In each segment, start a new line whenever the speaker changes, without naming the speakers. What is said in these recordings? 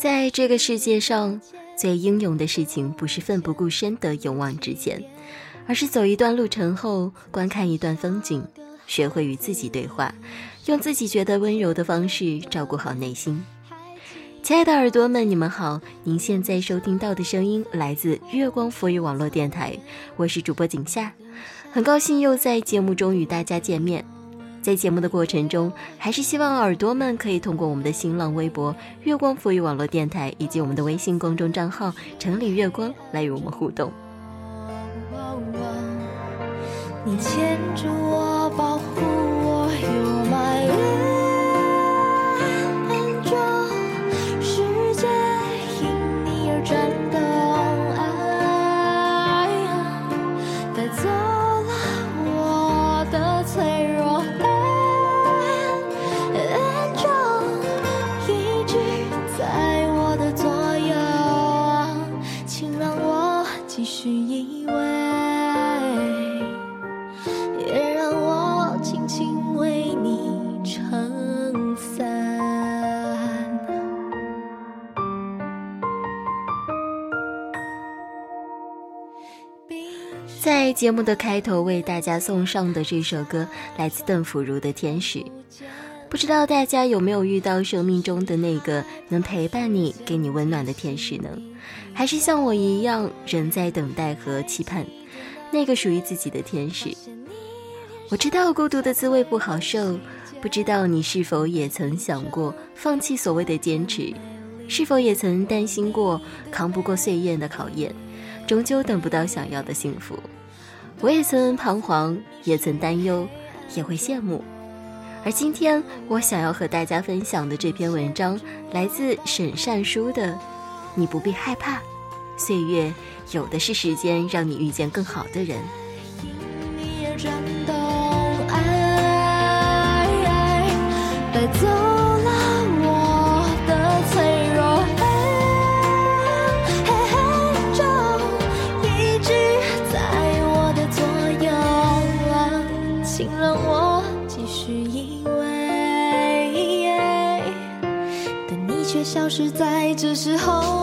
在这个世界上，最英勇的事情不是奋不顾身的勇往直前，而是走一段路程后，观看一段风景，学会与自己对话，用自己觉得温柔的方式照顾好内心。亲爱的耳朵们，你们好！您现在收听到的声音来自月光浮语网络电台，我是主播景夏，很高兴又在节目中与大家见面。在节目的过程中，还是希望耳朵们可以通过我们的新浪微博“月光赋予网络电台”以及我们的微信公众账号“城里月光”来与我们互动。你牵着我，保护我，You my 节目的开头为大家送上的这首歌，来自邓福如的《天使》。不知道大家有没有遇到生命中的那个能陪伴你、给你温暖的天使呢？还是像我一样，仍在等待和期盼那个属于自己的天使？我知道孤独的滋味不好受，不知道你是否也曾想过放弃所谓的坚持？是否也曾担心过扛不过岁月的考验？终究等不到想要的幸福，我也曾彷徨，也曾担忧，也会羡慕。而今天我想要和大家分享的这篇文章，来自沈善书的《你不必害怕，岁月有的是时间让你遇见更好的人》。因你也懂爱带走。是在这时候，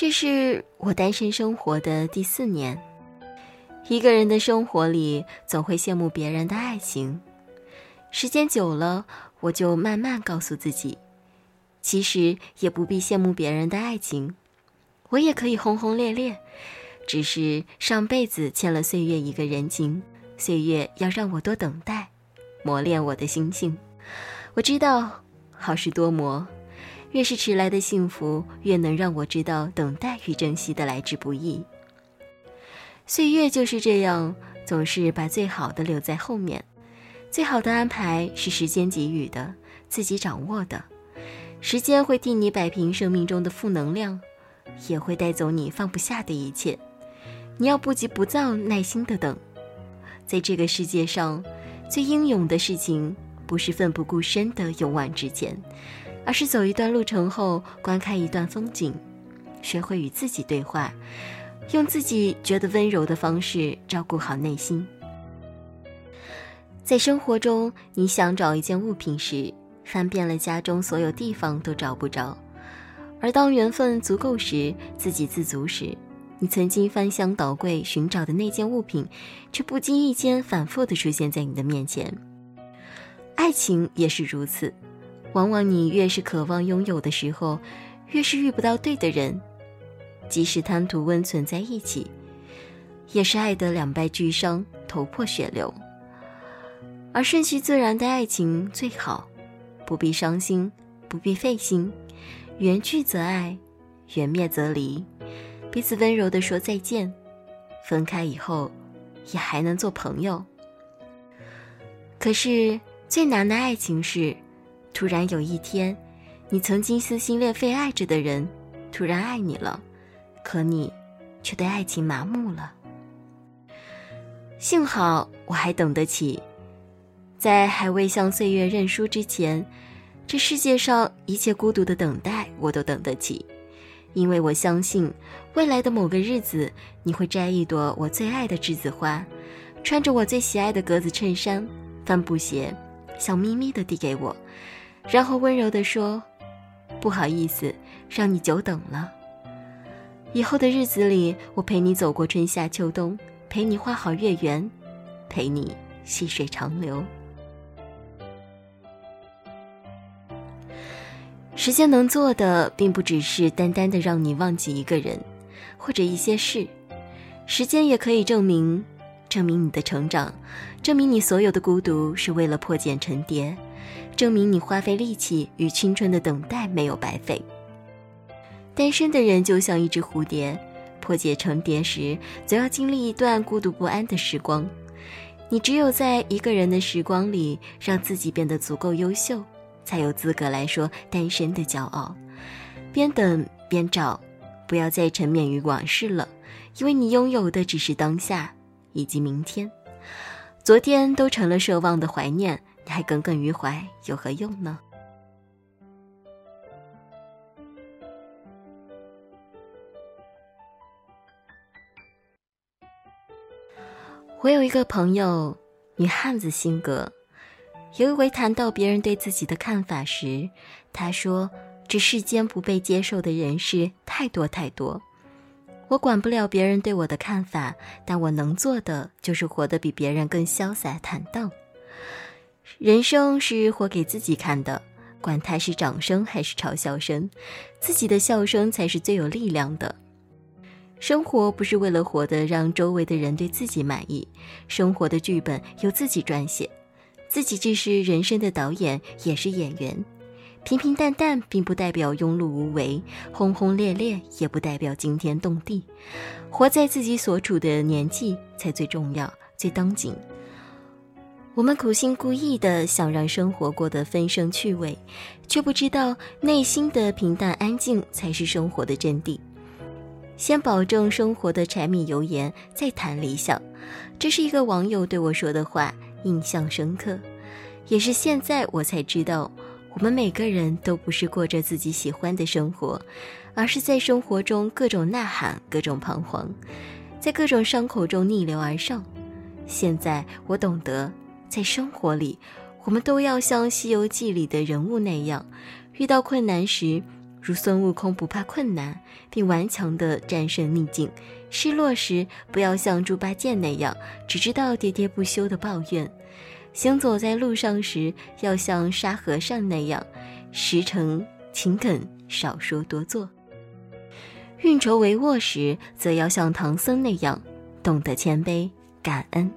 这是我单身生活的第四年，一个人的生活里总会羡慕别人的爱情，时间久了，我就慢慢告诉自己，其实也不必羡慕别人的爱情，我也可以轰轰烈烈，只是上辈子欠了岁月一个人情，岁月要让我多等待，磨练我的心性，我知道好事多磨。越是迟来的幸福，越能让我知道等待与珍惜的来之不易。岁月就是这样，总是把最好的留在后面。最好的安排是时间给予的，自己掌握的。时间会替你摆平生命中的负能量，也会带走你放不下的一切。你要不急不躁，耐心的等。在这个世界上，
最英勇的事情，不是奋不顾身的勇往直前，而是走一段路程后，观看一段风景，学会与自己对话，用自己觉得温柔的方式照顾好内心。在生活中，你想找一件物品时，翻遍了家中所有地方都找不着；而当缘分足够时，自给自足时，你曾经翻箱倒柜寻找的那件物品，却不经意间反复的出现在你的面前。爱情也是如此，往往你越是渴望拥有的时候，越是遇不到对的人。即使贪图温存在一起，也是爱得两败俱伤，头破血流。而顺其自然的爱情最好，不必伤心，不必费心，缘聚则爱，缘灭则离。彼此温柔地说再见，分开以后，也还能做朋友。可是最难的爱情是，突然有一天，你曾经撕心裂肺爱着的人，突然爱你了，可你却对爱情麻木了。幸好我还等得起，在还未向岁月认输之前，这世界上一切孤独的等待，我都等得起。因为我相信，未来的某个日子，你会摘一朵我最爱的栀子花，穿着我最喜爱的格子衬衫、帆布鞋，笑眯眯地递给我，然后温柔地说：“不好意思，让你久等了。”以后的日子里，我陪你走过春夏秋冬，陪你花好月圆，陪你细水长流。时间能做的，并不只是单单的让你忘记一个人，或者一些事。时间也可以证明，证明你的成长，证明你所有的孤独是为了破茧成蝶，证明你花费力气与青春的等待没有白费。单身的人就像一只蝴蝶，破茧成蝶时，总要经历一段孤独不安的时光。你只有在一个人的时光里，让自己变得足够优秀。才有资格来说单身的骄傲。边等边找，不要再沉湎于往事了，因为你拥有的只是当下以及明天，昨天都成了奢望的怀念，还耿耿于怀，有何用呢？我有一个朋友，女汉子性格。有一回谈到别人对自己的看法时，他说：“这世间不被接受的人事太多太多，我管不了别人对我的看法，但我能做的就是活得比别人更潇洒坦荡。人生是活给自己看的，管他是掌声还是嘲笑声，自己的笑声才是最有力量的。生活不是为了活得让周围的人对自己满意，生活的剧本由自己撰写。”自己既是人生的导演，也是演员。平平淡淡并不代表庸碌无为，轰轰烈烈也不代表惊天动地。活在自己所处的年纪才最重要、最当紧。我们苦心孤诣的想让生活过得丰盛趣味，却不知道内心的平淡安静才是生活的真谛。先保证生活的柴米油盐，再谈理想。这是一个网友对我说的话。印象深刻，也是现在我才知道，我们每个人都不是过着自己喜欢的生活，而是在生活中各种呐喊，各种彷徨，在各种伤口中逆流而上。现在我懂得，在生活里，我们都要像《西游记》里的人物那样，遇到困难时，如孙悟空不怕困难，并顽强地战胜逆境。失落时，不要像猪八戒那样只知道喋喋不休的抱怨；行走在路上时，要像沙和尚那样实诚勤恳，少说多做；运筹帷幄时，则要像唐僧那样懂得谦卑感恩。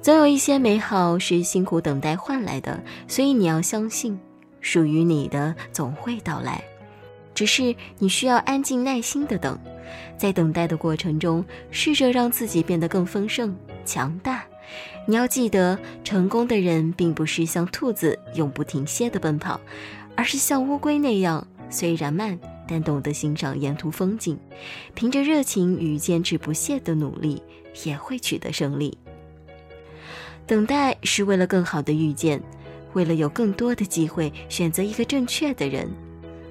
总有一些美好是辛苦等待换来的，所以你要相信，属于你的总会到来，只是你需要安静耐心的等。在等待的过程中，试着让自己变得更丰盛、强大。你要记得，成功的人并不是像兔子永不停歇的奔跑，而是像乌龟那样，虽然慢，但懂得欣赏沿途风景。凭着热情与坚持不懈的努力，也会取得胜利。等待是为了更好的遇见，为了有更多的机会选择一个正确的人。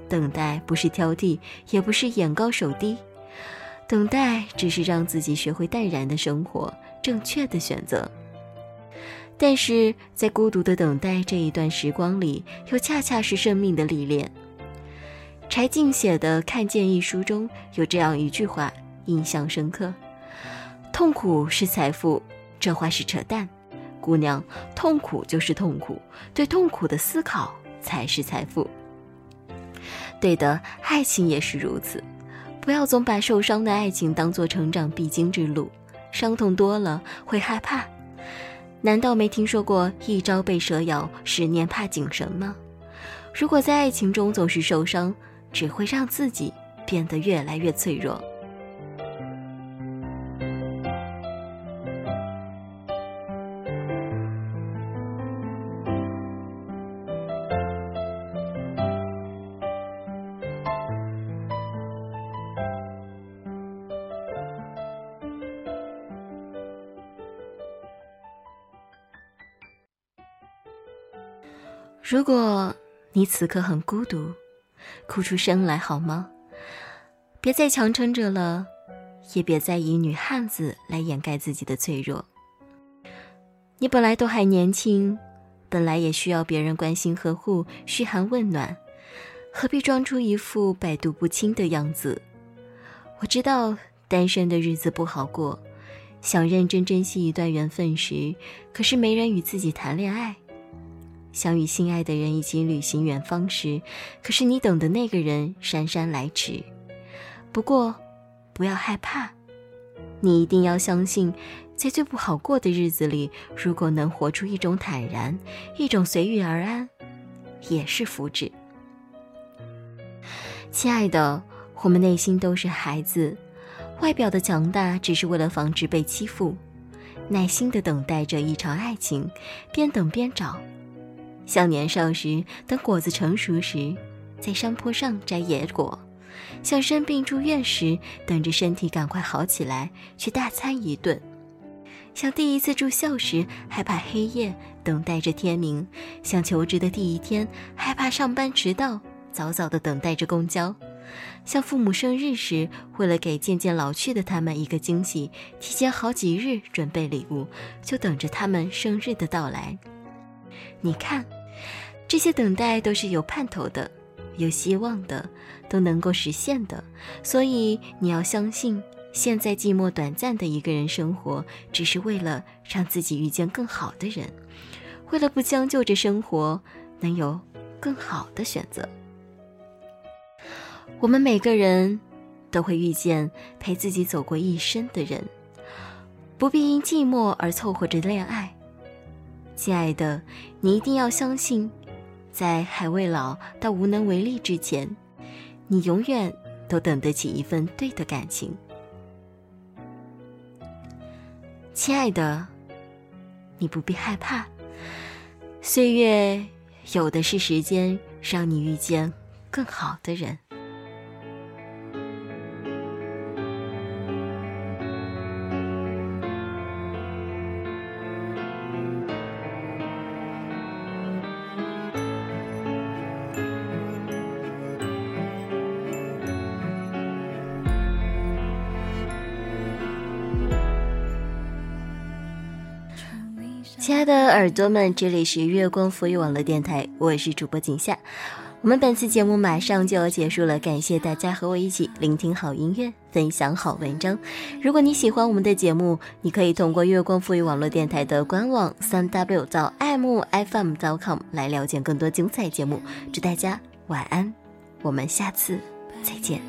等待不是挑剔，也不是眼高手低，等待只是让自己学会淡然的生活，正确的选择。但是在孤独的等待这一段时光里，又恰恰是生命的历练。柴静写的《看见》一书中有这样一句话，印象深刻：“痛苦是财富。”这话是扯淡，姑娘，痛苦就是痛苦，对痛苦的思考才是财富。对的，爱情也是如此，不要总把受伤的爱情当做成长必经之路，伤痛多了会害怕。难道没听说过“一朝被蛇咬，十年怕井绳”吗？如果在爱情中总是受伤，只会让自己变得越来越脆弱。如果你此刻很孤独，哭出声来好吗？别再强撑着了，也别再以女汉子来掩盖自己的脆弱。你本来都还年轻，本来也需要别人关心呵护、嘘寒问暖，何必装出一副百毒不侵的样子？我知道单身的日子不好过，想认真珍惜一段缘分时，可是没人与自己谈恋爱。想与心爱的人一起旅行远方时，可是你等的那个人姗姗来迟。不过，不要害怕，你一定要相信，在最不好过的日子里，如果能活出一种坦然，一种随遇而安，也是福祉。亲爱的，我们内心都是孩子，外表的强大只是为了防止被欺负，耐心的等待着一场爱情，边等边找。像年少时，等果子成熟时，在山坡上摘野果；像生病住院时，等着身体赶快好起来去大餐一顿；像第一次住校时，害怕黑夜，等待着天明；像求职的第一天，害怕上班迟到，早早的等待着公交；像父母生日时，为了给渐渐老去的他们一个惊喜，提前好几日准备礼物，就等着他们生日的到来。你看。这些等待都是有盼头的，有希望的，都能够实现的。所以你要相信，现在寂寞短暂的一个人生活，只是为了让自己遇见更好的人，为了不将就着生活，能有更好的选择。我们每个人都会遇见陪自己走过一生的人，不必因寂寞而凑合着恋爱。亲爱的，你一定要相信。在还未老到无能为力之前，你永远都等得起一份对的感情。亲爱的，你不必害怕，岁月有的是时间，让你遇见更好的人。亲爱的耳朵们，这里是月光浮语网络电台，我是主播景夏。我们本次节目马上就要结束了，感谢大家和我一起聆听好音乐，分享好文章。如果你喜欢我们的节目，你可以通过月光赋予网络电台的官网三 w 到 mfm.com 来了解更多精彩节目。祝大家晚安，我们下次再见。